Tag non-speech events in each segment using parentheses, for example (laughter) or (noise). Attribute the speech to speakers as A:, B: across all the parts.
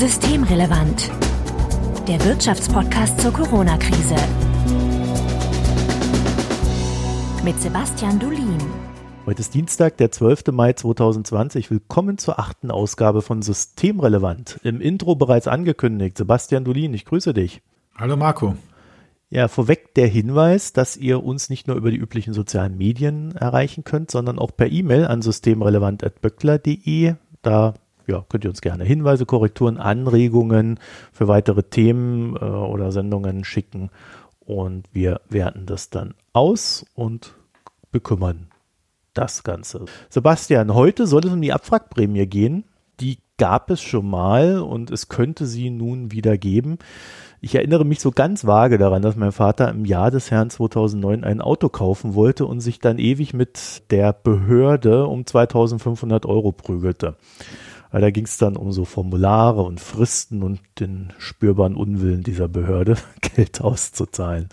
A: Systemrelevant. Der Wirtschaftspodcast zur Corona-Krise. Mit Sebastian Dulin.
B: Heute ist Dienstag, der 12. Mai 2020. Willkommen zur achten Ausgabe von Systemrelevant. Im Intro bereits angekündigt. Sebastian Dulin, ich grüße dich.
C: Hallo Marco.
B: Ja, vorweg der Hinweis, dass ihr uns nicht nur über die üblichen sozialen Medien erreichen könnt, sondern auch per E-Mail an systemrelevant.böckler.de. Da ja, könnt ihr uns gerne Hinweise, Korrekturen, Anregungen für weitere Themen äh, oder Sendungen schicken und wir werten das dann aus und bekümmern das Ganze. Sebastian, heute soll es um die Abwrackprämie gehen. Die gab es schon mal und es könnte sie nun wieder geben. Ich erinnere mich so ganz vage daran, dass mein Vater im Jahr des Herrn 2009 ein Auto kaufen wollte und sich dann ewig mit der Behörde um 2500 Euro prügelte. Weil da ging es dann um so Formulare und Fristen und den spürbaren Unwillen dieser Behörde, (laughs) Geld auszuzahlen.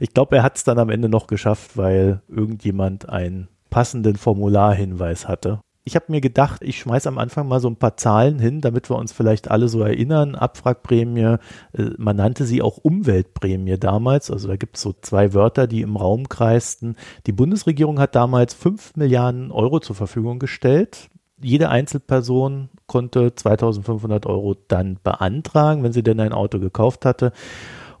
B: Ich glaube, er hat es dann am Ende noch geschafft, weil irgendjemand einen passenden Formularhinweis hatte. Ich habe mir gedacht, ich schmeiß am Anfang mal so ein paar Zahlen hin, damit wir uns vielleicht alle so erinnern. Abwrackprämie, äh, man nannte sie auch Umweltprämie damals. Also da gibt es so zwei Wörter, die im Raum kreisten. Die Bundesregierung hat damals fünf Milliarden Euro zur Verfügung gestellt jede Einzelperson konnte 2500 Euro dann beantragen, wenn sie denn ein Auto gekauft hatte.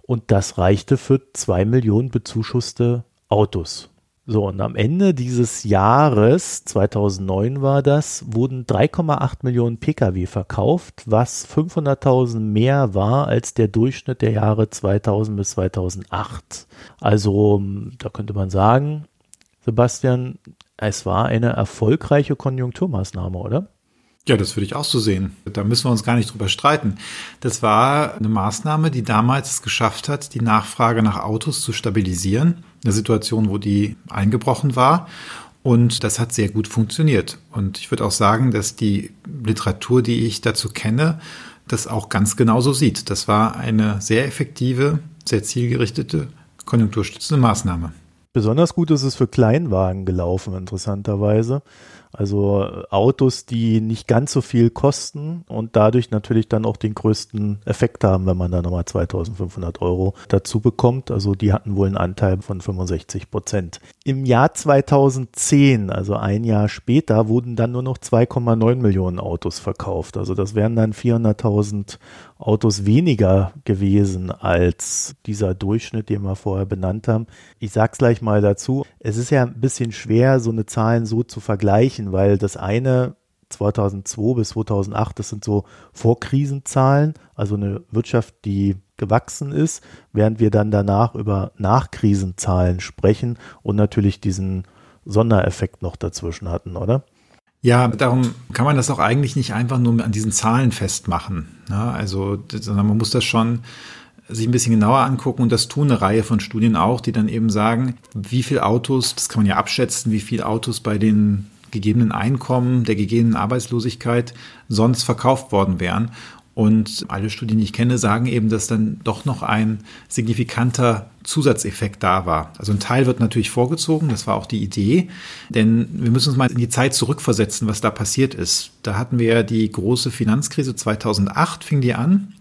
B: Und das reichte für zwei Millionen bezuschusste Autos. So, und am Ende dieses Jahres, 2009 war das, wurden 3,8 Millionen Pkw verkauft, was 500.000 mehr war als der Durchschnitt der Jahre 2000 bis 2008. Also, da könnte man sagen, Sebastian, es war eine erfolgreiche Konjunkturmaßnahme, oder?
C: Ja, das würde ich auch so sehen. Da müssen wir uns gar nicht drüber streiten. Das war eine Maßnahme, die damals es geschafft hat, die Nachfrage nach Autos zu stabilisieren. Eine Situation, wo die eingebrochen war. Und das hat sehr gut funktioniert. Und ich würde auch sagen, dass die Literatur, die ich dazu kenne, das auch ganz genauso sieht. Das war eine sehr effektive, sehr zielgerichtete, konjunkturstützende Maßnahme.
B: Besonders gut ist es für Kleinwagen gelaufen, interessanterweise. Also äh, Autos, die nicht ganz so viel kosten und dadurch natürlich dann auch den größten Effekt haben, wenn man da nochmal 2500 Euro dazu bekommt. Also die hatten wohl einen Anteil von 65 Prozent. Im Jahr 2010, also ein Jahr später, wurden dann nur noch 2,9 Millionen Autos verkauft. Also das wären dann 400.000 Autos weniger gewesen als dieser Durchschnitt, den wir vorher benannt haben. Ich sag's gleich mal dazu. Es ist ja ein bisschen schwer, so eine Zahlen so zu vergleichen, weil das eine 2002 bis 2008, das sind so Vorkrisenzahlen, also eine Wirtschaft, die gewachsen ist, während wir dann danach über Nachkrisenzahlen sprechen und natürlich diesen Sondereffekt noch dazwischen hatten, oder?
C: Ja, darum kann man das auch eigentlich nicht einfach nur an diesen Zahlen festmachen. Ja, also, sondern man muss das schon sich ein bisschen genauer angucken und das tun eine Reihe von Studien auch, die dann eben sagen, wie viel Autos, das kann man ja abschätzen, wie viel Autos bei den gegebenen Einkommen, der gegebenen Arbeitslosigkeit sonst verkauft worden wären. Und alle Studien, die ich kenne, sagen eben, dass dann doch noch ein signifikanter Zusatzeffekt da war. Also ein Teil wird natürlich vorgezogen, das war auch die Idee, denn wir müssen uns mal in die Zeit zurückversetzen, was da passiert ist. Da hatten wir ja die große Finanzkrise 2008 fing die an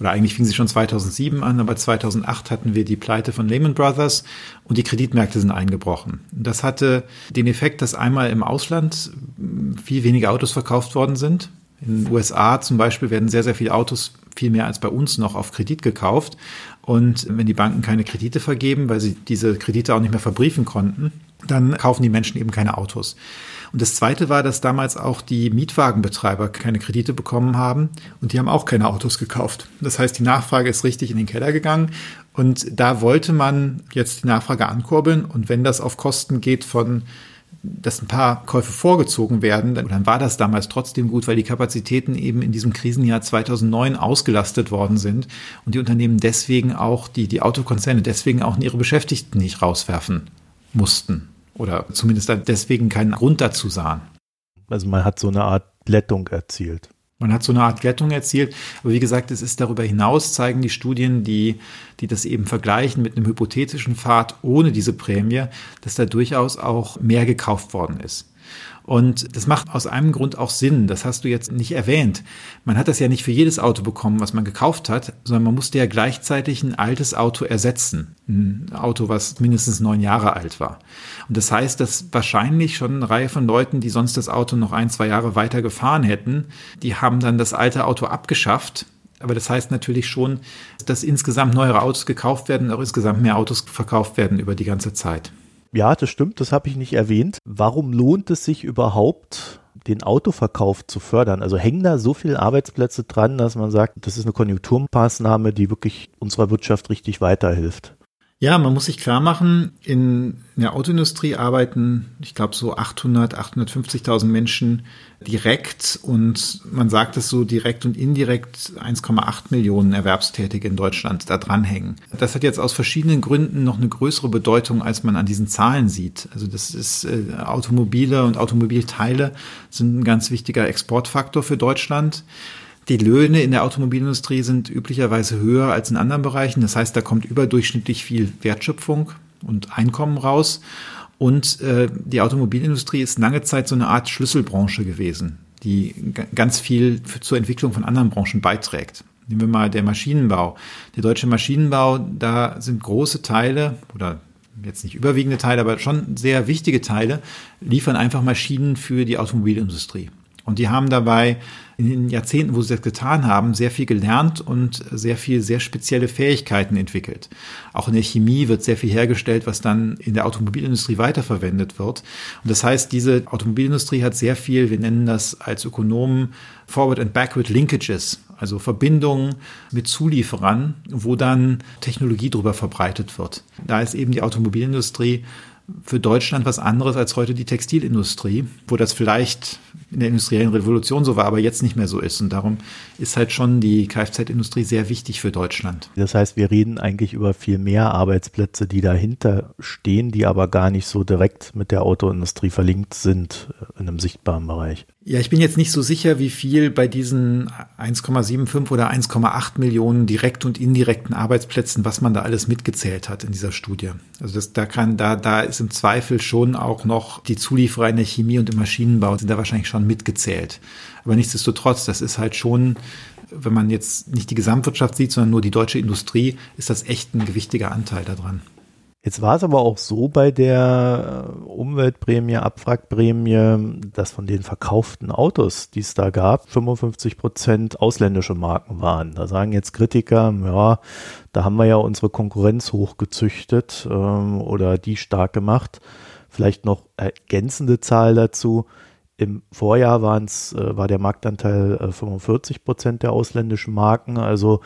C: oder eigentlich fing sie schon 2007 an, aber 2008 hatten wir die Pleite von Lehman Brothers und die Kreditmärkte sind eingebrochen. Das hatte den Effekt, dass einmal im Ausland viel weniger Autos verkauft worden sind, in den USA zum Beispiel werden sehr, sehr viele Autos viel mehr als bei uns noch auf Kredit gekauft. Und wenn die Banken keine Kredite vergeben, weil sie diese Kredite auch nicht mehr verbriefen konnten, dann kaufen die Menschen eben keine Autos. Und das Zweite war, dass damals auch die Mietwagenbetreiber keine Kredite bekommen haben und die haben auch keine Autos gekauft. Das heißt, die Nachfrage ist richtig in den Keller gegangen und da wollte man jetzt die Nachfrage ankurbeln und wenn das auf Kosten geht von dass ein paar Käufe vorgezogen werden, dann war das damals trotzdem gut, weil die Kapazitäten eben in diesem Krisenjahr 2009 ausgelastet worden sind und die Unternehmen deswegen auch, die, die Autokonzerne deswegen auch ihre Beschäftigten nicht rauswerfen mussten oder zumindest deswegen keinen Grund dazu sahen.
B: Also man hat so eine Art Glättung erzielt.
C: Man hat so eine Art Glättung erzielt. Aber wie gesagt, es ist darüber hinaus, zeigen die Studien, die, die das eben vergleichen mit einem hypothetischen Pfad ohne diese Prämie, dass da durchaus auch mehr gekauft worden ist. Und das macht aus einem Grund auch Sinn. Das hast du jetzt nicht erwähnt. Man hat das ja nicht für jedes Auto bekommen, was man gekauft hat, sondern man musste ja gleichzeitig ein altes Auto ersetzen. Ein Auto, was mindestens neun Jahre alt war. Und das heißt, dass wahrscheinlich schon eine Reihe von Leuten, die sonst das Auto noch ein, zwei Jahre weiter gefahren hätten, die haben dann das alte Auto abgeschafft aber das heißt natürlich schon, dass insgesamt neuere Autos gekauft werden, auch insgesamt mehr Autos verkauft werden über die ganze Zeit.
B: Ja, das stimmt, das habe ich nicht erwähnt. Warum lohnt es sich überhaupt, den Autoverkauf zu fördern? Also hängen da so viele Arbeitsplätze dran, dass man sagt, das ist eine Konjunkturmaßnahme, die wirklich unserer Wirtschaft richtig weiterhilft?
C: Ja, man muss sich klar machen, in der Autoindustrie arbeiten, ich glaube, so 800, 850.000 Menschen direkt und man sagt es so direkt und indirekt 1,8 Millionen Erwerbstätige in Deutschland da dranhängen. Das hat jetzt aus verschiedenen Gründen noch eine größere Bedeutung, als man an diesen Zahlen sieht. Also das ist äh, Automobile und Automobilteile sind ein ganz wichtiger Exportfaktor für Deutschland. Die Löhne in der Automobilindustrie sind üblicherweise höher als in anderen Bereichen. Das heißt, da kommt überdurchschnittlich viel Wertschöpfung und Einkommen raus. Und äh, die Automobilindustrie ist lange Zeit so eine Art Schlüsselbranche gewesen, die ganz viel für, zur Entwicklung von anderen Branchen beiträgt. Nehmen wir mal der Maschinenbau. Der deutsche Maschinenbau, da sind große Teile oder jetzt nicht überwiegende Teile, aber schon sehr wichtige Teile, liefern einfach Maschinen für die Automobilindustrie. Und die haben dabei in den Jahrzehnten, wo sie das getan haben, sehr viel gelernt und sehr viel, sehr spezielle Fähigkeiten entwickelt. Auch in der Chemie wird sehr viel hergestellt, was dann in der Automobilindustrie weiterverwendet wird. Und das heißt, diese Automobilindustrie hat sehr viel, wir nennen das als Ökonomen Forward and Backward Linkages, also Verbindungen mit Zulieferern, wo dann Technologie drüber verbreitet wird. Da ist eben die Automobilindustrie für Deutschland was anderes als heute die Textilindustrie, wo das vielleicht in der industriellen Revolution so war, aber jetzt nicht mehr so ist. Und darum ist halt schon die Kfz-Industrie sehr wichtig für Deutschland.
B: Das heißt, wir reden eigentlich über viel mehr Arbeitsplätze, die dahinter stehen, die aber gar nicht so direkt mit der Autoindustrie verlinkt sind in einem sichtbaren Bereich.
C: Ja, ich bin jetzt nicht so sicher, wie viel bei diesen 1,75 oder 1,8 Millionen direkt und indirekten Arbeitsplätzen, was man da alles mitgezählt hat in dieser Studie. Also das, da kann, da, da ist im Zweifel schon auch noch die Zulieferer in der Chemie und im Maschinenbau sind da wahrscheinlich schon mitgezählt. Aber nichtsdestotrotz, das ist halt schon, wenn man jetzt nicht die Gesamtwirtschaft sieht, sondern nur die deutsche Industrie, ist das echt ein gewichtiger Anteil daran.
B: Jetzt war es aber auch so bei der äh, Umweltprämie, Abwrackprämie, dass von den verkauften Autos, die es da gab, 55 Prozent ausländische Marken waren. Da sagen jetzt Kritiker, ja, da haben wir ja unsere Konkurrenz hochgezüchtet ähm, oder die stark gemacht. Vielleicht noch ergänzende Zahl dazu. Im Vorjahr waren's, äh, war der Marktanteil äh, 45 Prozent der ausländischen Marken. Also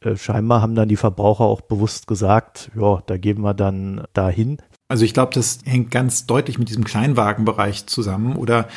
B: äh, scheinbar haben dann die Verbraucher auch bewusst gesagt, ja, da geben wir dann dahin.
C: Also ich glaube, das hängt ganz deutlich mit diesem Kleinwagenbereich zusammen oder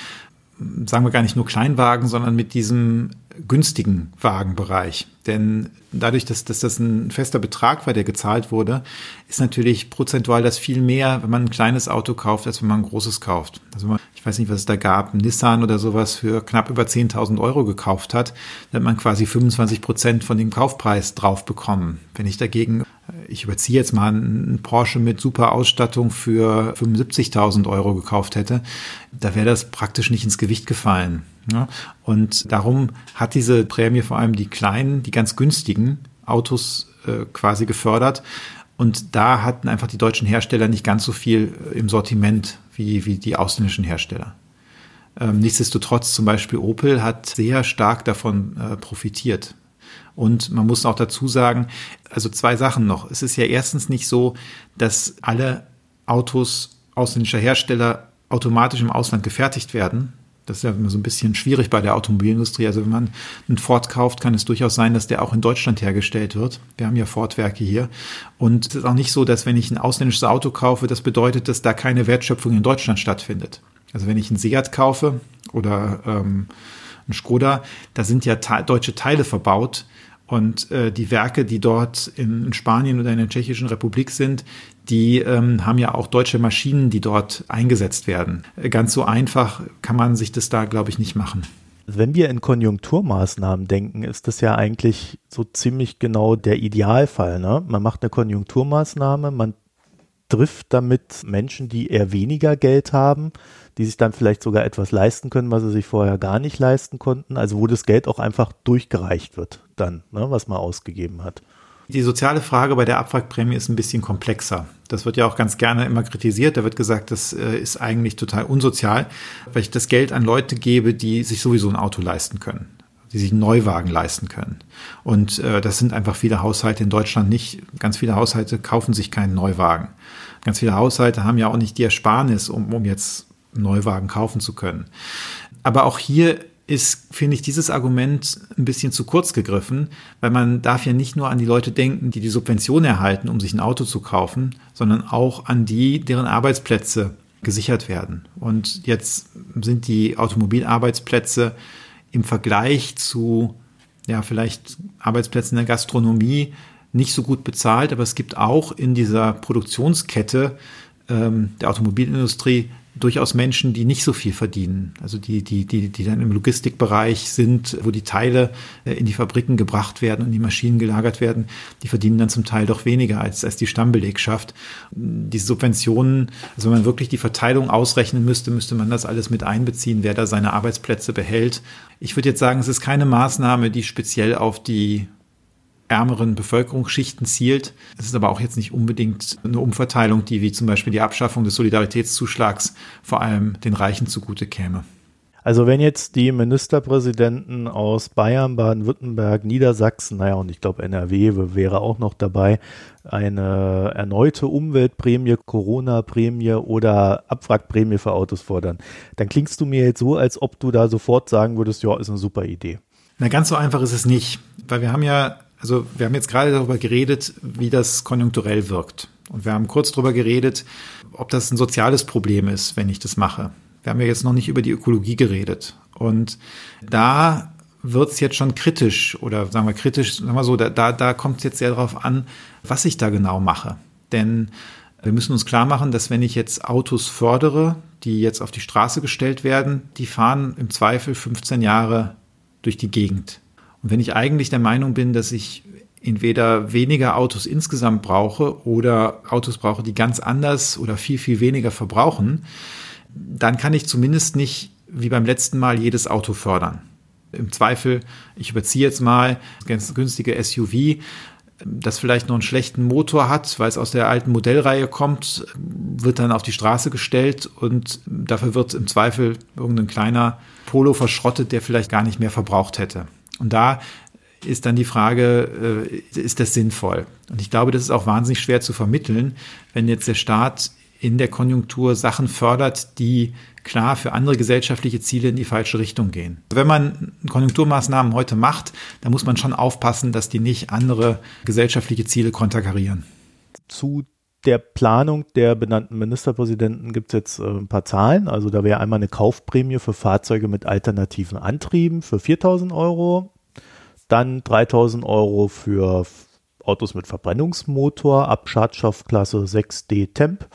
C: sagen wir gar nicht nur Kleinwagen, sondern mit diesem günstigen Wagenbereich. Denn dadurch, dass, dass das ein fester Betrag war, der gezahlt wurde, ist natürlich prozentual das viel mehr, wenn man ein kleines Auto kauft, als wenn man ein großes kauft. Also man, ich weiß nicht, was es da gab, ein Nissan oder sowas für knapp über 10.000 Euro gekauft hat, dann hat man quasi 25 Prozent von dem Kaufpreis drauf bekommen. Wenn ich dagegen, ich überziehe jetzt mal einen Porsche mit super Ausstattung für 75.000 Euro gekauft hätte, da wäre das praktisch nicht ins Gewicht gefallen. Ja, und darum hat diese Prämie vor allem die kleinen, die ganz günstigen Autos äh, quasi gefördert. Und da hatten einfach die deutschen Hersteller nicht ganz so viel äh, im Sortiment wie, wie die ausländischen Hersteller. Ähm, nichtsdestotrotz zum Beispiel Opel hat sehr stark davon äh, profitiert. Und man muss auch dazu sagen, also zwei Sachen noch. Es ist ja erstens nicht so, dass alle Autos ausländischer Hersteller automatisch im Ausland gefertigt werden, das ist ja immer so ein bisschen schwierig bei der Automobilindustrie. Also wenn man einen Ford kauft, kann es durchaus sein, dass der auch in Deutschland hergestellt wird. Wir haben ja Ford-Werke hier. Und es ist auch nicht so, dass wenn ich ein ausländisches Auto kaufe, das bedeutet, dass da keine Wertschöpfung in Deutschland stattfindet. Also wenn ich einen Seat kaufe oder ähm, einen Skoda, da sind ja deutsche Teile verbaut und äh, die Werke, die dort in, in, Spanien oder in der Tschechischen Republik sind, die ähm, haben ja auch deutsche Maschinen, die dort eingesetzt werden. Ganz so einfach kann man sich das da, glaube ich, nicht machen.
B: Wenn wir in Konjunkturmaßnahmen denken, ist das ja eigentlich so ziemlich genau der Idealfall. Ne? Man macht eine Konjunkturmaßnahme, man trifft damit Menschen, die eher weniger Geld haben, die sich dann vielleicht sogar etwas leisten können, was sie sich vorher gar nicht leisten konnten. Also wo das Geld auch einfach durchgereicht wird dann, ne, was man ausgegeben hat.
C: Die soziale Frage bei der Abwrackprämie ist ein bisschen komplexer. Das wird ja auch ganz gerne immer kritisiert. Da wird gesagt, das äh, ist eigentlich total unsozial, weil ich das Geld an Leute gebe, die sich sowieso ein Auto leisten können die sich einen Neuwagen leisten können. Und äh, das sind einfach viele Haushalte in Deutschland nicht. Ganz viele Haushalte kaufen sich keinen Neuwagen. Ganz viele Haushalte haben ja auch nicht die Ersparnis, um, um jetzt einen Neuwagen kaufen zu können. Aber auch hier ist, finde ich, dieses Argument ein bisschen zu kurz gegriffen, weil man darf ja nicht nur an die Leute denken, die die Subvention erhalten, um sich ein Auto zu kaufen, sondern auch an die, deren Arbeitsplätze gesichert werden. Und jetzt sind die Automobilarbeitsplätze im Vergleich zu, ja, vielleicht Arbeitsplätzen in der Gastronomie nicht so gut bezahlt, aber es gibt auch in dieser Produktionskette ähm, der Automobilindustrie durchaus Menschen, die nicht so viel verdienen. Also die, die, die, die dann im Logistikbereich sind, wo die Teile äh, in die Fabriken gebracht werden und die Maschinen gelagert werden, die verdienen dann zum Teil doch weniger als, als die Stammbelegschaft. Die Subventionen, also wenn man wirklich die Verteilung ausrechnen müsste, müsste man das alles mit einbeziehen, wer da seine Arbeitsplätze behält. Ich würde jetzt sagen, es ist keine Maßnahme, die speziell auf die ärmeren Bevölkerungsschichten zielt. Es ist aber auch jetzt nicht unbedingt eine Umverteilung, die wie zum Beispiel die Abschaffung des Solidaritätszuschlags vor allem den Reichen zugute käme.
B: Also wenn jetzt die Ministerpräsidenten aus Bayern, Baden-Württemberg, Niedersachsen, naja, und ich glaube NRW wäre auch noch dabei, eine erneute Umweltprämie, Corona-Prämie oder Abwrackprämie für Autos fordern, dann klingst du mir jetzt so, als ob du da sofort sagen würdest, ja, ist eine super Idee.
C: Na, ganz so einfach ist es nicht, weil wir haben ja also wir haben jetzt gerade darüber geredet, wie das konjunkturell wirkt. Und wir haben kurz darüber geredet, ob das ein soziales Problem ist, wenn ich das mache. Wir haben ja jetzt noch nicht über die Ökologie geredet. Und da wird es jetzt schon kritisch oder sagen wir kritisch, sagen wir so, da, da, da kommt es jetzt sehr darauf an, was ich da genau mache. Denn wir müssen uns klar machen, dass wenn ich jetzt Autos fördere, die jetzt auf die Straße gestellt werden, die fahren im Zweifel 15 Jahre durch die Gegend. Wenn ich eigentlich der Meinung bin, dass ich entweder weniger Autos insgesamt brauche oder Autos brauche, die ganz anders oder viel, viel weniger verbrauchen, dann kann ich zumindest nicht wie beim letzten Mal jedes Auto fördern. Im Zweifel, ich überziehe jetzt mal ganz günstige SUV, das vielleicht noch einen schlechten Motor hat, weil es aus der alten Modellreihe kommt, wird dann auf die Straße gestellt und dafür wird im Zweifel irgendein kleiner Polo verschrottet, der vielleicht gar nicht mehr verbraucht hätte. Und da ist dann die Frage, äh, ist das sinnvoll? Und ich glaube, das ist auch wahnsinnig schwer zu vermitteln, wenn jetzt der Staat in der Konjunktur Sachen fördert, die klar für andere gesellschaftliche Ziele in die falsche Richtung gehen. Wenn man Konjunkturmaßnahmen heute macht, dann muss man schon aufpassen, dass die nicht andere gesellschaftliche Ziele konterkarieren.
B: Zu der Planung der benannten Ministerpräsidenten gibt es jetzt äh, ein paar Zahlen. Also da wäre einmal eine Kaufprämie für Fahrzeuge mit alternativen Antrieben für 4000 Euro, dann 3000 Euro für Autos mit Verbrennungsmotor ab Schadstoffklasse 6D Temp.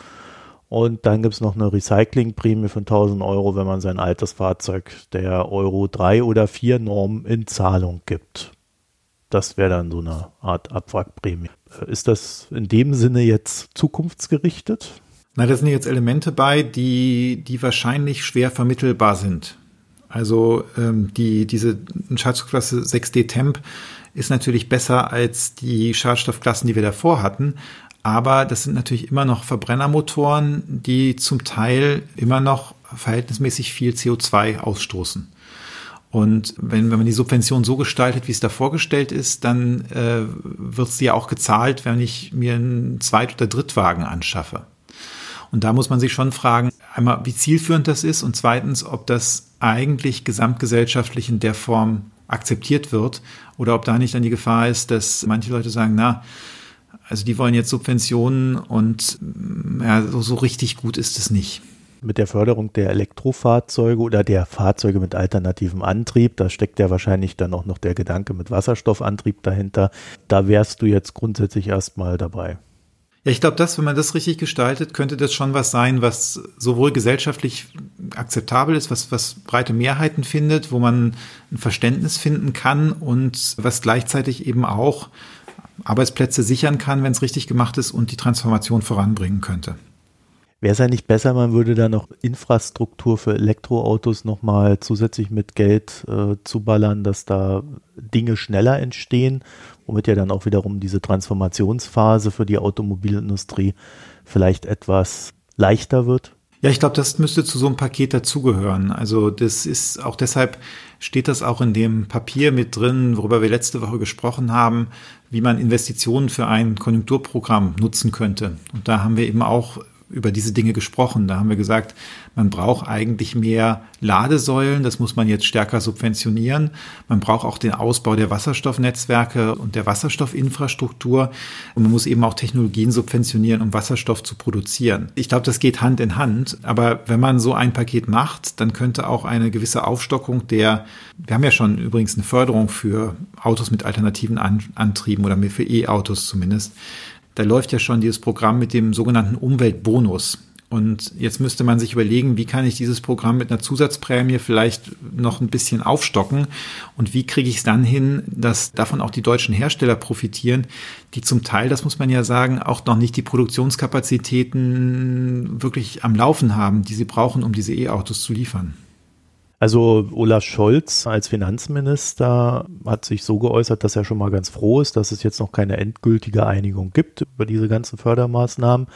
B: Und dann gibt es noch eine Recyclingprämie von 1000 Euro, wenn man sein altes Fahrzeug der Euro 3 oder 4 Norm in Zahlung gibt. Das wäre dann so eine Art Abwrackprämie. Ist das in dem Sinne jetzt zukunftsgerichtet?
C: Na, da sind jetzt Elemente bei, die, die wahrscheinlich schwer vermittelbar sind. Also ähm, die, diese Schadstoffklasse 6D Temp ist natürlich besser als die Schadstoffklassen, die wir davor hatten. Aber das sind natürlich immer noch Verbrennermotoren, die zum Teil immer noch verhältnismäßig viel CO2 ausstoßen. Und wenn, wenn man die Subvention so gestaltet, wie es da vorgestellt ist, dann äh, wird sie ja auch gezahlt, wenn ich mir einen Zweit- oder Drittwagen anschaffe. Und da muss man sich schon fragen, einmal, wie zielführend das ist und zweitens, ob das eigentlich gesamtgesellschaftlich in der Form akzeptiert wird oder ob da nicht dann die Gefahr ist, dass manche Leute sagen, na, also die wollen jetzt Subventionen und ja, so, so richtig gut ist es nicht
B: mit der Förderung der Elektrofahrzeuge oder der Fahrzeuge mit alternativem Antrieb, da steckt ja wahrscheinlich dann auch noch der Gedanke mit Wasserstoffantrieb dahinter. Da wärst du jetzt grundsätzlich erstmal dabei.
C: Ja, ich glaube, dass, wenn man das richtig gestaltet, könnte das schon was sein, was sowohl gesellschaftlich akzeptabel ist, was, was breite Mehrheiten findet, wo man ein Verständnis finden kann und was gleichzeitig eben auch Arbeitsplätze sichern kann, wenn es richtig gemacht ist und die Transformation voranbringen könnte.
B: Wäre es ja nicht besser, man würde da noch Infrastruktur für Elektroautos nochmal zusätzlich mit Geld äh, zuballern, dass da Dinge schneller entstehen, womit ja dann auch wiederum diese Transformationsphase für die Automobilindustrie vielleicht etwas leichter wird?
C: Ja, ich glaube, das müsste zu so einem Paket dazugehören. Also das ist auch deshalb steht das auch in dem Papier mit drin, worüber wir letzte Woche gesprochen haben, wie man Investitionen für ein Konjunkturprogramm nutzen könnte. Und da haben wir eben auch über diese Dinge gesprochen. Da haben wir gesagt, man braucht eigentlich mehr Ladesäulen, das muss man jetzt stärker subventionieren. Man braucht auch den Ausbau der Wasserstoffnetzwerke und der Wasserstoffinfrastruktur. Und man muss eben auch Technologien subventionieren, um Wasserstoff zu produzieren. Ich glaube, das geht Hand in Hand. Aber wenn man so ein Paket macht, dann könnte auch eine gewisse Aufstockung der, wir haben ja schon übrigens eine Förderung für Autos mit alternativen Antrieben oder für E-Autos zumindest da läuft ja schon dieses Programm mit dem sogenannten Umweltbonus. Und jetzt müsste man sich überlegen, wie kann ich dieses Programm mit einer Zusatzprämie vielleicht noch ein bisschen aufstocken und wie kriege ich es dann hin, dass davon auch die deutschen Hersteller profitieren, die zum Teil, das muss man ja sagen, auch noch nicht die Produktionskapazitäten wirklich am Laufen haben, die sie brauchen, um diese E-Autos zu liefern.
B: Also Olaf Scholz als Finanzminister hat sich so geäußert, dass er schon mal ganz froh ist, dass es jetzt noch keine endgültige Einigung gibt über diese ganzen Fördermaßnahmen.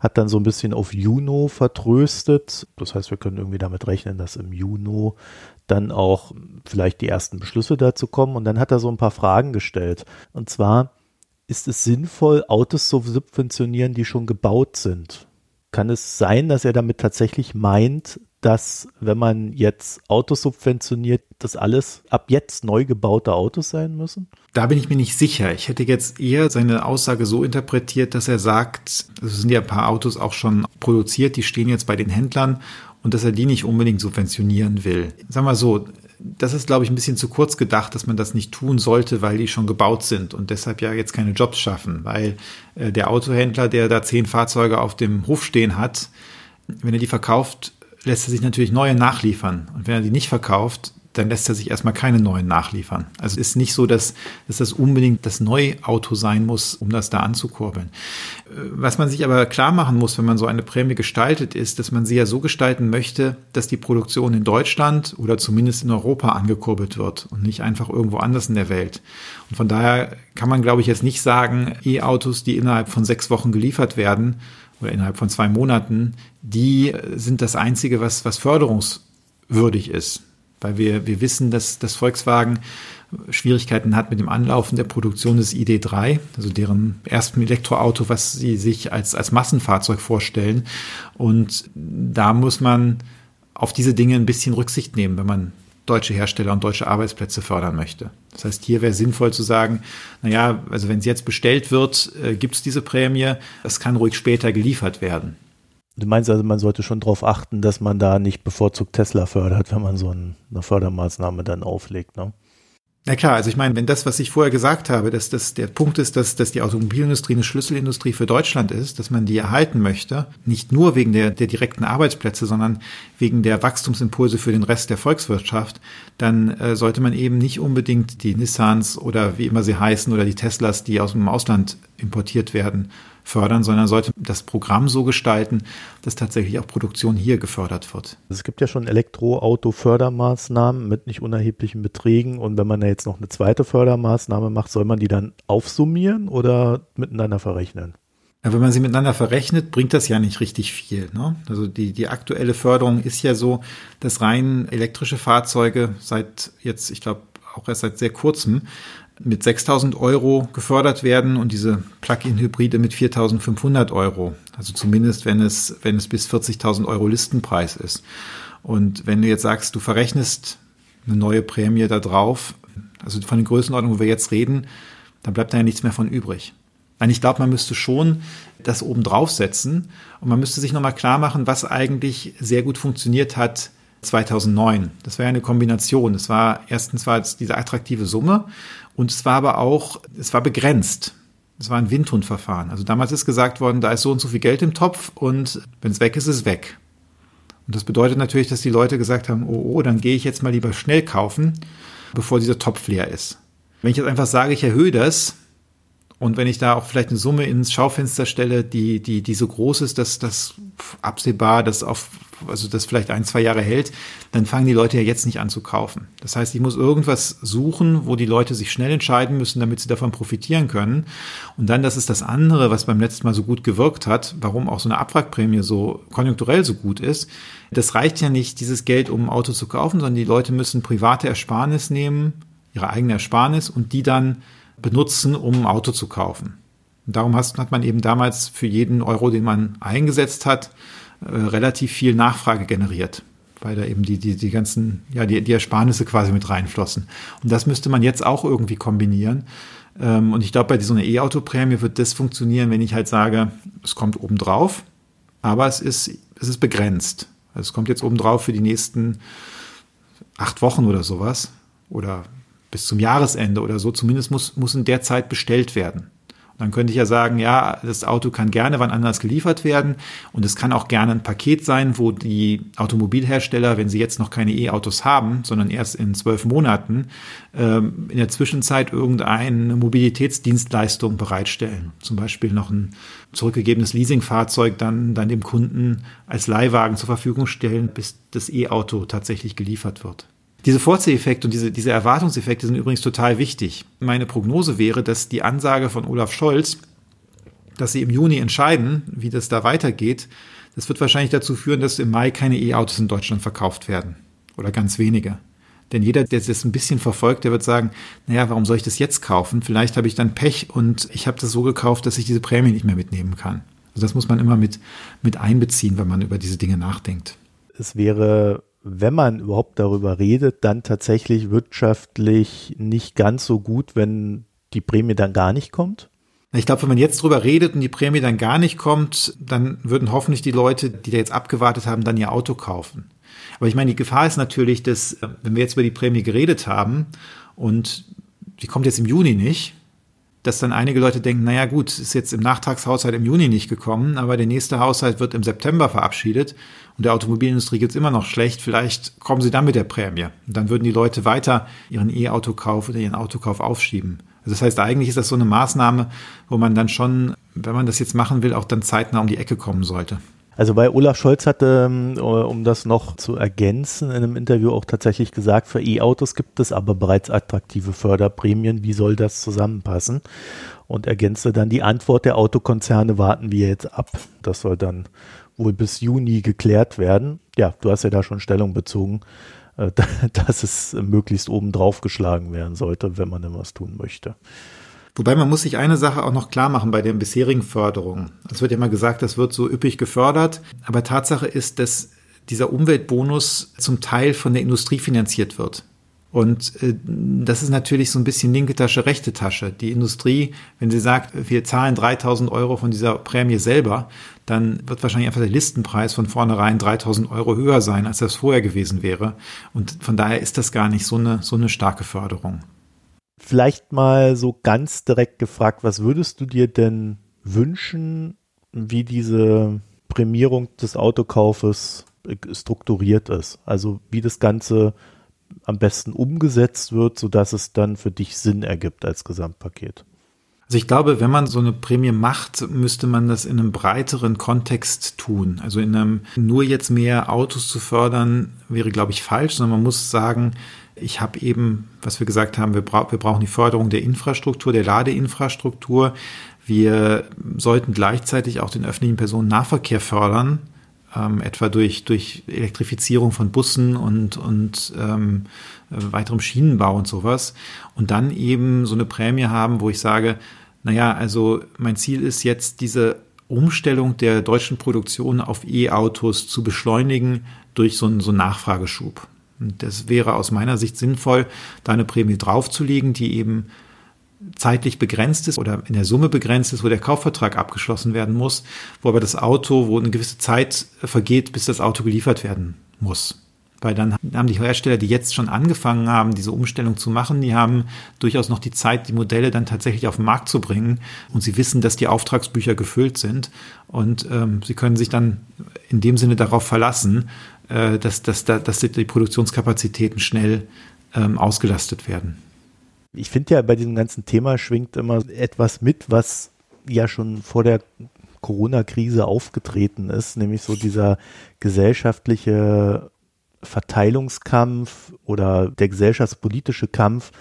B: Hat dann so ein bisschen auf Juno vertröstet. Das heißt, wir können irgendwie damit rechnen, dass im Juno dann auch vielleicht die ersten Beschlüsse dazu kommen. Und dann hat er so ein paar Fragen gestellt. Und zwar, ist es sinnvoll, Autos zu subventionieren, die schon gebaut sind? Kann es sein, dass er damit tatsächlich meint, dass wenn man jetzt Autos subventioniert, das alles ab jetzt neu gebaute Autos sein müssen?
C: Da bin ich mir nicht sicher. Ich hätte jetzt eher seine Aussage so interpretiert, dass er sagt, es sind ja ein paar Autos auch schon produziert, die stehen jetzt bei den Händlern und dass er die nicht unbedingt subventionieren will. Sagen wir so, das ist, glaube ich, ein bisschen zu kurz gedacht, dass man das nicht tun sollte, weil die schon gebaut sind und deshalb ja jetzt keine Jobs schaffen, weil äh, der Autohändler, der da zehn Fahrzeuge auf dem Hof stehen hat, wenn er die verkauft, lässt er sich natürlich neue nachliefern. Und wenn er die nicht verkauft, dann lässt er sich erstmal keine neuen nachliefern. Also es ist nicht so, dass, dass das unbedingt das Neuauto sein muss, um das da anzukurbeln. Äh, was man sich aber klar machen muss, wenn man so eine Prämie gestaltet, ist, dass man sie ja so gestalten möchte, dass die Produktion in Deutschland oder zumindest in Europa angekurbelt wird und nicht einfach irgendwo anders in der Welt. Und von daher kann man, glaube ich, jetzt nicht sagen, E-Autos, die innerhalb von sechs Wochen geliefert werden, oder innerhalb von zwei Monaten, die sind das Einzige, was, was förderungswürdig ist. Weil wir, wir wissen, dass, dass Volkswagen Schwierigkeiten hat mit dem Anlaufen der Produktion des ID3, also deren ersten Elektroauto, was sie sich als, als Massenfahrzeug vorstellen. Und da muss man auf diese Dinge ein bisschen Rücksicht nehmen, wenn man deutsche Hersteller und deutsche Arbeitsplätze fördern möchte. Das heißt, hier wäre sinnvoll zu sagen, naja, also wenn es jetzt bestellt wird, äh, gibt es diese Prämie, es kann ruhig später geliefert werden.
B: Du meinst also, man sollte schon darauf achten, dass man da nicht bevorzugt Tesla fördert, wenn man so eine Fördermaßnahme dann auflegt, ne?
C: Na klar, also ich meine, wenn das, was ich vorher gesagt habe, dass das der Punkt ist, dass, dass die Automobilindustrie eine Schlüsselindustrie für Deutschland ist, dass man die erhalten möchte, nicht nur wegen der, der direkten Arbeitsplätze, sondern wegen der Wachstumsimpulse für den Rest der Volkswirtschaft, dann äh, sollte man eben nicht unbedingt die Nissans oder wie immer sie heißen oder die Teslas, die aus dem Ausland importiert werden, fördern, sondern sollte das Programm so gestalten, dass tatsächlich auch Produktion hier gefördert wird.
B: Es gibt ja schon Elektroauto-Fördermaßnahmen mit nicht unerheblichen Beträgen und wenn man da jetzt noch eine zweite Fördermaßnahme macht, soll man die dann aufsummieren oder miteinander verrechnen?
C: Ja, wenn man sie miteinander verrechnet, bringt das ja nicht richtig viel. Ne? Also die, die aktuelle Förderung ist ja so, dass rein elektrische Fahrzeuge seit jetzt, ich glaube, auch erst seit sehr kurzem mit 6.000 Euro gefördert werden und diese Plug-in-Hybride mit 4.500 Euro. Also zumindest, wenn es, wenn es bis 40.000 Euro Listenpreis ist. Und wenn du jetzt sagst, du verrechnest eine neue Prämie da drauf, also von den Größenordnungen, wo wir jetzt reden, dann bleibt da ja nichts mehr von übrig. Nein, ich glaube, man müsste schon das oben draufsetzen und man müsste sich nochmal klar machen, was eigentlich sehr gut funktioniert hat 2009. Das war ja eine Kombination. Es war erstens war es diese attraktive Summe und es war aber auch, es war begrenzt. Es war ein Windhundverfahren. Also damals ist gesagt worden, da ist so und so viel Geld im Topf und wenn es weg ist, ist es weg. Und das bedeutet natürlich, dass die Leute gesagt haben, oh, oh, dann gehe ich jetzt mal lieber schnell kaufen, bevor dieser Topf leer ist. Wenn ich jetzt einfach sage, ich erhöhe das Und wenn ich da auch vielleicht eine Summe ins Schaufenster stelle, die, die, die so groß ist, dass das absehbar, dass auf, also das vielleicht ein, zwei Jahre hält, dann fangen die Leute ja jetzt nicht an zu kaufen. Das heißt, ich muss irgendwas suchen, wo die Leute sich schnell entscheiden müssen, damit sie davon profitieren können. Und dann, das ist das andere, was beim letzten Mal so gut gewirkt hat, warum auch so eine Abwrackprämie so konjunkturell so gut ist. Das reicht ja nicht, dieses Geld, um ein Auto zu kaufen, sondern die Leute müssen private Ersparnis nehmen, ihre eigene Ersparnis und die dann benutzen, um ein Auto zu kaufen. Und darum hat man eben damals für jeden Euro, den man eingesetzt hat, äh, relativ viel Nachfrage generiert, weil da eben die, die, die ganzen, ja, die, die Ersparnisse quasi mit reinflossen. Und das müsste man jetzt auch irgendwie kombinieren. Ähm, und ich glaube, bei so einer E-Auto-Prämie wird das funktionieren, wenn ich halt sage, es kommt obendrauf, aber es ist, es ist begrenzt. Also es kommt jetzt obendrauf für die nächsten acht Wochen oder sowas oder bis zum Jahresende oder so. Zumindest muss, muss in der Zeit bestellt werden. Und dann könnte ich ja sagen, ja, das Auto kann gerne wann anders geliefert werden und es kann auch gerne ein Paket sein, wo die Automobilhersteller, wenn sie jetzt noch keine E-Autos haben, sondern erst in zwölf Monaten, ähm, in der Zwischenzeit irgendeine Mobilitätsdienstleistung bereitstellen. Zum Beispiel noch ein zurückgegebenes Leasingfahrzeug dann, dann dem Kunden als Leihwagen zur Verfügung stellen, bis das E-Auto tatsächlich geliefert wird. Diese Vorzieheffekte und diese, diese Erwartungseffekte sind übrigens total wichtig. Meine Prognose wäre, dass die Ansage von Olaf Scholz, dass sie im Juni entscheiden, wie das da weitergeht, das wird wahrscheinlich dazu führen, dass im Mai keine E-Autos in Deutschland verkauft werden. Oder ganz wenige. Denn jeder, der das ein bisschen verfolgt, der wird sagen, naja, warum soll ich das jetzt kaufen? Vielleicht habe ich dann Pech und ich habe das so gekauft, dass ich diese Prämie nicht mehr mitnehmen kann. Also das muss man immer mit, mit einbeziehen, wenn man über diese Dinge nachdenkt.
B: Es wäre wenn man überhaupt darüber redet, dann tatsächlich wirtschaftlich nicht ganz so gut, wenn die Prämie dann gar nicht kommt?
C: Ich glaube, wenn man jetzt drüber redet und die Prämie dann gar nicht kommt, dann würden hoffentlich die Leute, die da jetzt abgewartet haben, dann ihr Auto kaufen. Aber ich meine, die Gefahr ist natürlich, dass, wenn wir jetzt über die Prämie geredet haben und die kommt jetzt im Juni nicht, dass dann einige Leute denken, naja gut, ist jetzt im Nachtragshaushalt im Juni nicht gekommen, aber der nächste Haushalt wird im September verabschiedet und der Automobilindustrie geht's immer noch schlecht, vielleicht kommen sie dann mit der Prämie. Und dann würden die Leute weiter ihren E-Autokauf oder ihren Autokauf aufschieben. Also das heißt, eigentlich ist das so eine Maßnahme, wo man dann schon, wenn man das jetzt machen will, auch dann zeitnah um die Ecke kommen sollte.
B: Also bei Olaf Scholz hatte, ähm, um das noch zu ergänzen, in einem Interview auch tatsächlich gesagt, für E-Autos gibt es aber bereits attraktive Förderprämien. Wie soll das zusammenpassen? Und ergänzte dann, die Antwort der Autokonzerne warten wir jetzt ab. Das soll dann wohl bis Juni geklärt werden. Ja, du hast ja da schon Stellung bezogen, äh, (laughs) dass es möglichst oben drauf geschlagen werden sollte, wenn man denn was tun möchte.
C: Wobei man muss sich eine Sache auch noch klar machen bei den bisherigen Förderungen. Es wird ja immer gesagt, das wird so üppig gefördert, aber Tatsache ist, dass dieser Umweltbonus zum Teil von der Industrie finanziert wird. Und äh, das ist natürlich so ein bisschen linke Tasche, rechte Tasche. Die Industrie, wenn sie sagt, wir zahlen 3000 Euro von dieser Prämie selber, dann wird wahrscheinlich einfach der Listenpreis von vornherein 3000 Euro höher sein, als das vorher gewesen wäre. Und von daher ist das gar nicht so eine, so eine starke Förderung.
B: Vielleicht mal so ganz direkt gefragt, was würdest du dir denn wünschen, wie diese Prämierung des Autokaufes strukturiert ist? Also wie das Ganze am besten umgesetzt wird, sodass es dann für dich Sinn ergibt als Gesamtpaket?
C: Also ich glaube, wenn man so eine Prämie macht, müsste man das in einem breiteren Kontext tun. Also in einem nur jetzt mehr Autos zu fördern, wäre, glaube ich, falsch, sondern man muss sagen, ich habe eben, was wir gesagt haben, wir, bra wir brauchen die Förderung der Infrastruktur, der Ladeinfrastruktur. Wir sollten gleichzeitig auch den öffentlichen Personennahverkehr fördern, ähm, etwa durch, durch Elektrifizierung von Bussen und, und ähm, weiterem Schienenbau und sowas. Und dann eben so eine Prämie haben, wo ich sage, naja, also mein Ziel ist jetzt diese Umstellung der deutschen Produktion auf E-Autos zu beschleunigen durch so einen, so einen Nachfrageschub. Und das wäre aus meiner Sicht sinnvoll, da eine Prämie draufzulegen, die eben zeitlich begrenzt ist oder in der Summe begrenzt ist, wo der Kaufvertrag abgeschlossen werden muss, wo aber das Auto, wo eine gewisse Zeit vergeht, bis das Auto geliefert werden muss. Weil dann haben die Hersteller, die jetzt schon angefangen haben, diese Umstellung zu machen, die haben durchaus noch die Zeit, die Modelle dann tatsächlich auf den Markt zu bringen. Und sie wissen, dass die Auftragsbücher gefüllt sind. Und ähm, sie können sich dann in dem Sinne darauf verlassen, äh, dass, dass, dass die Produktionskapazitäten schnell ähm, ausgelastet werden.
B: Ich finde ja, bei diesem ganzen Thema schwingt immer etwas mit, was ja schon vor der Corona-Krise aufgetreten ist, nämlich so dieser gesellschaftliche Verteilungskampf oder der gesellschaftspolitische Kampf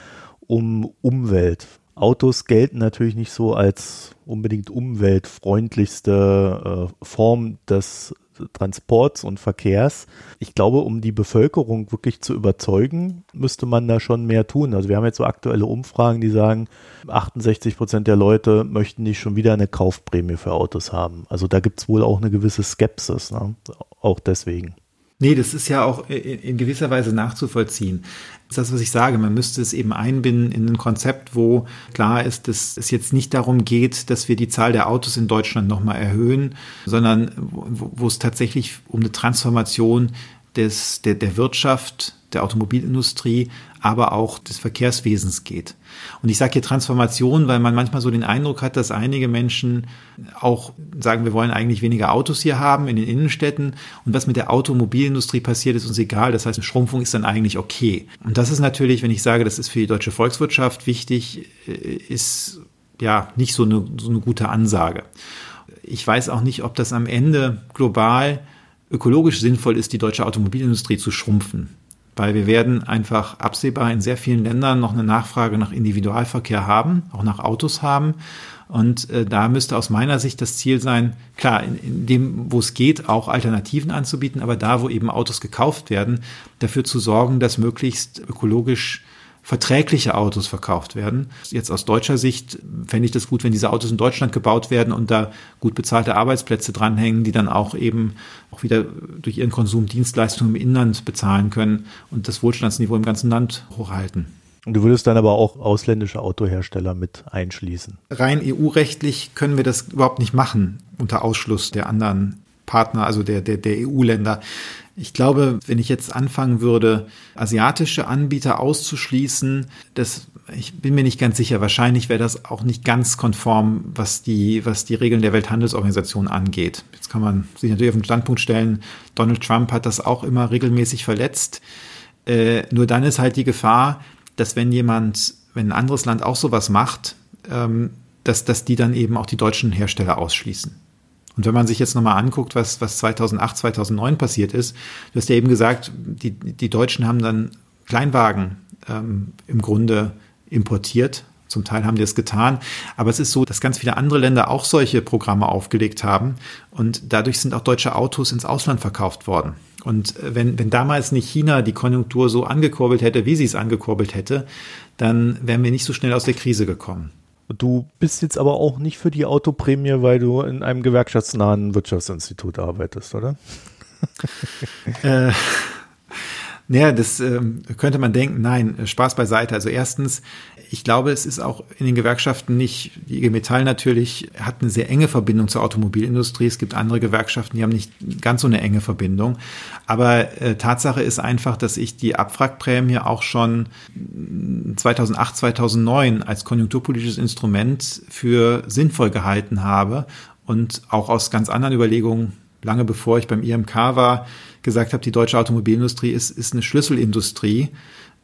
B: um Umwelt. Autos gelten natürlich nicht so als unbedingt umweltfreundlichste äh, Form des Transports und Verkehrs. Ich glaube, um die Bevölkerung wirklich zu überzeugen, müsste man da schon mehr tun. Also wir haben jetzt so aktuelle Umfragen, die sagen, 68 Prozent der Leute möchten nicht schon wieder eine Kaufprämie für Autos haben. Also da gibt es wohl auch eine gewisse Skepsis, ne? auch deswegen.
C: Nee, das ist ja auch in gewisser Weise nachzuvollziehen. Das ist das, was ich sage. Man müsste es eben einbinden in ein Konzept, wo klar ist, dass es jetzt nicht darum geht, dass wir die Zahl der Autos in Deutschland nochmal erhöhen, sondern wo, wo es tatsächlich um eine Transformation des, der, der Wirtschaft, der Automobilindustrie, aber auch des Verkehrswesens geht. Und ich sage hier Transformation, weil man manchmal so den Eindruck hat, dass einige Menschen auch sagen, wir wollen eigentlich weniger Autos hier haben in den Innenstädten und was mit der Automobilindustrie passiert, ist uns egal. Das heißt, eine Schrumpfung ist dann eigentlich okay. Und das ist natürlich, wenn ich sage, das ist für die deutsche Volkswirtschaft wichtig, äh, ist ja nicht so eine, so eine gute Ansage. Ich weiß auch nicht, ob das am Ende global ökologisch sinnvoll ist, die deutsche Automobilindustrie zu schrumpfen. Weil wir werden einfach absehbar in sehr vielen Ländern noch eine Nachfrage nach Individualverkehr haben, auch nach Autos haben. Und äh, da müsste aus meiner Sicht das Ziel sein, klar, in, in dem, wo es geht, auch Alternativen anzubieten, aber da, wo eben Autos gekauft werden, dafür zu sorgen, dass möglichst ökologisch verträgliche Autos verkauft werden. Jetzt aus deutscher Sicht fände ich das gut, wenn diese Autos in Deutschland gebaut werden und da gut bezahlte Arbeitsplätze dranhängen, die dann auch eben auch wieder durch ihren Konsum Dienstleistungen im Inland bezahlen können und das Wohlstandsniveau im ganzen Land hochhalten.
B: Und du würdest dann aber auch ausländische Autohersteller mit einschließen.
C: Rein EU-rechtlich können wir das überhaupt nicht machen unter Ausschluss der anderen Partner, also der, der, der EU-Länder. Ich glaube, wenn ich jetzt anfangen würde, asiatische Anbieter auszuschließen, das, ich bin mir nicht ganz sicher. Wahrscheinlich wäre das auch nicht ganz konform, was die, was die Regeln der Welthandelsorganisation angeht. Jetzt kann man sich natürlich auf den Standpunkt stellen, Donald Trump hat das auch immer regelmäßig verletzt. Äh, nur dann ist halt die Gefahr, dass wenn jemand, wenn ein anderes Land auch sowas macht, ähm, dass, dass die dann eben auch die deutschen Hersteller ausschließen. Und wenn man sich jetzt nochmal anguckt, was, was 2008, 2009 passiert ist, du hast ja eben gesagt, die, die Deutschen haben dann Kleinwagen ähm, im Grunde importiert. Zum Teil haben die es getan. Aber es ist so, dass ganz viele andere Länder auch solche Programme aufgelegt haben. Und dadurch sind auch deutsche Autos ins Ausland verkauft worden. Und äh, wenn, wenn damals nicht China die Konjunktur so angekurbelt hätte, wie sie es angekurbelt hätte, dann wären wir nicht so schnell aus der Krise gekommen.
B: Du bist jetzt aber auch nicht für die Autoprämie, weil du in einem gewerkschaftsnahen Wirtschaftsinstitut arbeitest, oder?
C: äh, naja, das äh, könnte man denken. Nein, Spaß beiseite. Also erstens, ich glaube, es ist auch in den Gewerkschaften nicht, die IG Metall natürlich hat eine sehr enge Verbindung zur Automobilindustrie. Es gibt andere Gewerkschaften, die haben nicht ganz so eine enge Verbindung. Aber äh, Tatsache ist einfach, dass ich die Abwrackprämie auch schon 2008, 2009 als konjunkturpolitisches Instrument für sinnvoll gehalten habe und auch aus ganz anderen Überlegungen, lange bevor ich beim IMK war, gesagt habe, die deutsche Automobilindustrie ist, ist eine Schlüsselindustrie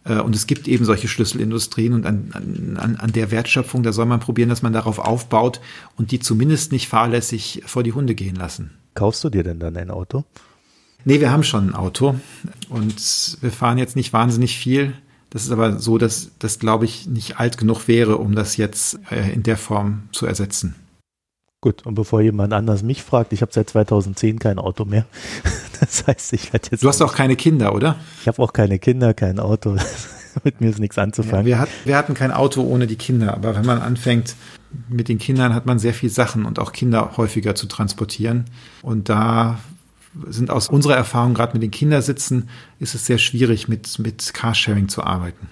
C: äh, und es gibt eben solche Schlüsselindustrien und an, an, an der Wertschöpfung, da soll man probieren, dass man darauf aufbaut und die zumindest nicht fahrlässig vor die Hunde gehen lassen.
B: Kaufst du dir denn dann ein Auto?
C: Nee, wir haben schon ein Auto und wir fahren jetzt nicht wahnsinnig viel. Das ist aber so, dass das, glaube ich, nicht alt genug wäre, um das jetzt äh, in der Form zu ersetzen.
B: Gut, und bevor jemand anders mich fragt, ich habe seit 2010 kein Auto mehr. (laughs)
C: Das heißt, ich werde jetzt. Du hast auch keine Kinder, oder?
B: Ich habe auch keine Kinder, kein Auto. (laughs) mit mir ist nichts anzufangen.
C: Ja, wir, hat, wir hatten kein Auto ohne die Kinder, aber wenn man anfängt mit den Kindern, hat man sehr viel Sachen und auch Kinder häufiger zu transportieren. Und da sind aus unserer Erfahrung, gerade mit den Kindersitzen, ist es sehr schwierig, mit, mit Carsharing zu arbeiten.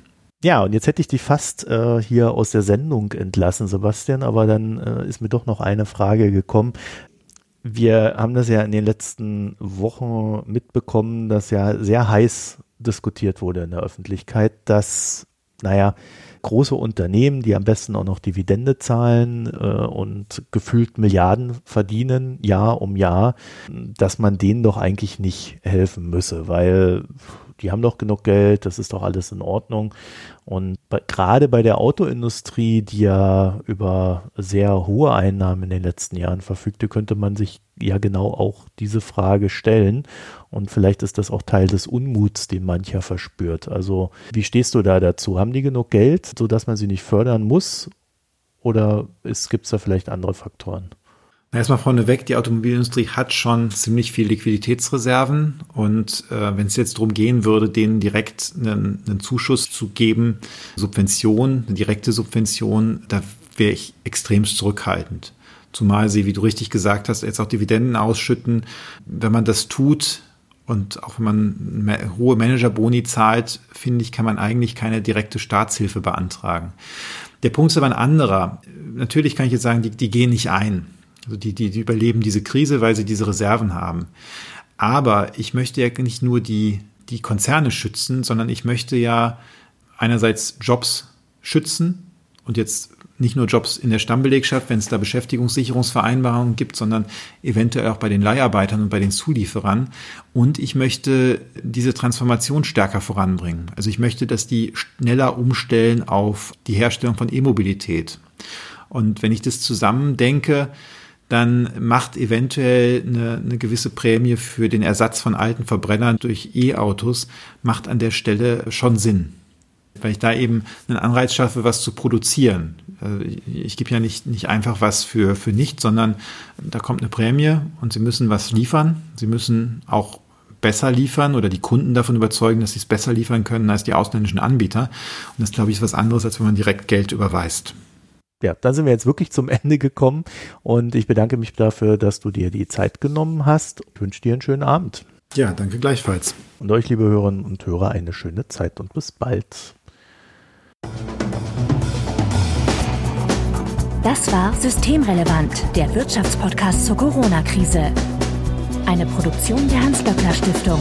B: Ja, und jetzt hätte ich dich fast äh, hier aus der Sendung entlassen, Sebastian, aber dann äh, ist mir doch noch eine Frage gekommen. Wir haben das ja in den letzten Wochen mitbekommen, dass ja sehr heiß diskutiert wurde in der Öffentlichkeit, dass, naja, große Unternehmen, die am besten auch noch Dividende zahlen äh, und gefühlt Milliarden verdienen, Jahr um Jahr, dass man denen doch eigentlich nicht helfen müsse, weil die haben doch genug Geld, das ist doch alles in Ordnung. Und bei, gerade bei der Autoindustrie, die ja über sehr hohe Einnahmen in den letzten Jahren verfügte, könnte man sich ja genau auch diese Frage stellen. Und vielleicht ist das auch Teil des Unmuts, den mancher verspürt. Also wie stehst du da dazu? Haben die genug Geld, sodass man sie nicht fördern muss? Oder gibt es da vielleicht andere Faktoren?
C: Erstmal vorneweg, die Automobilindustrie hat schon ziemlich viel Liquiditätsreserven und äh, wenn es jetzt darum gehen würde, denen direkt einen, einen Zuschuss zu geben, Subvention, eine direkte Subvention, da wäre ich extremst zurückhaltend. Zumal sie, wie du richtig gesagt hast, jetzt auch Dividenden ausschütten. Wenn man das tut und auch wenn man hohe Managerboni zahlt, finde ich, kann man eigentlich keine direkte Staatshilfe beantragen. Der Punkt ist aber ein anderer. Natürlich kann ich jetzt sagen, die, die gehen nicht ein. Also die, die, die überleben diese Krise, weil sie diese Reserven haben. Aber ich möchte ja nicht nur die, die Konzerne schützen, sondern ich möchte ja einerseits Jobs schützen und jetzt nicht nur Jobs in der Stammbelegschaft, wenn es da Beschäftigungssicherungsvereinbarungen gibt, sondern eventuell auch bei den Leiharbeitern und bei den Zulieferern. Und ich möchte diese Transformation stärker voranbringen. Also ich möchte, dass die schneller umstellen auf die Herstellung von E-Mobilität. Und wenn ich das zusammen denke, dann macht eventuell eine, eine gewisse Prämie für den Ersatz von alten Verbrennern durch E-Autos, macht an der Stelle schon Sinn. Weil ich da eben einen Anreiz schaffe, was zu produzieren. Also ich gebe ja nicht, nicht einfach was für, für nichts, sondern da kommt eine Prämie und Sie müssen was liefern. Sie müssen auch besser liefern oder die Kunden davon überzeugen, dass sie es besser liefern können als die ausländischen Anbieter. Und das, glaube ich, ist was anderes, als wenn man direkt Geld überweist
B: ja, dann sind wir jetzt wirklich zum (laughs) Ende gekommen und ich bedanke mich dafür, dass du dir die Zeit genommen hast. Ich wünsche dir einen schönen Abend.
C: Ja, danke gleichfalls.
B: Und euch, liebe Hörerinnen und Hörer, eine schöne Zeit und bis bald.
A: Das war Systemrelevant, der Wirtschaftspodcast zur Corona-Krise. Eine Produktion der Hans-Böckler Stiftung.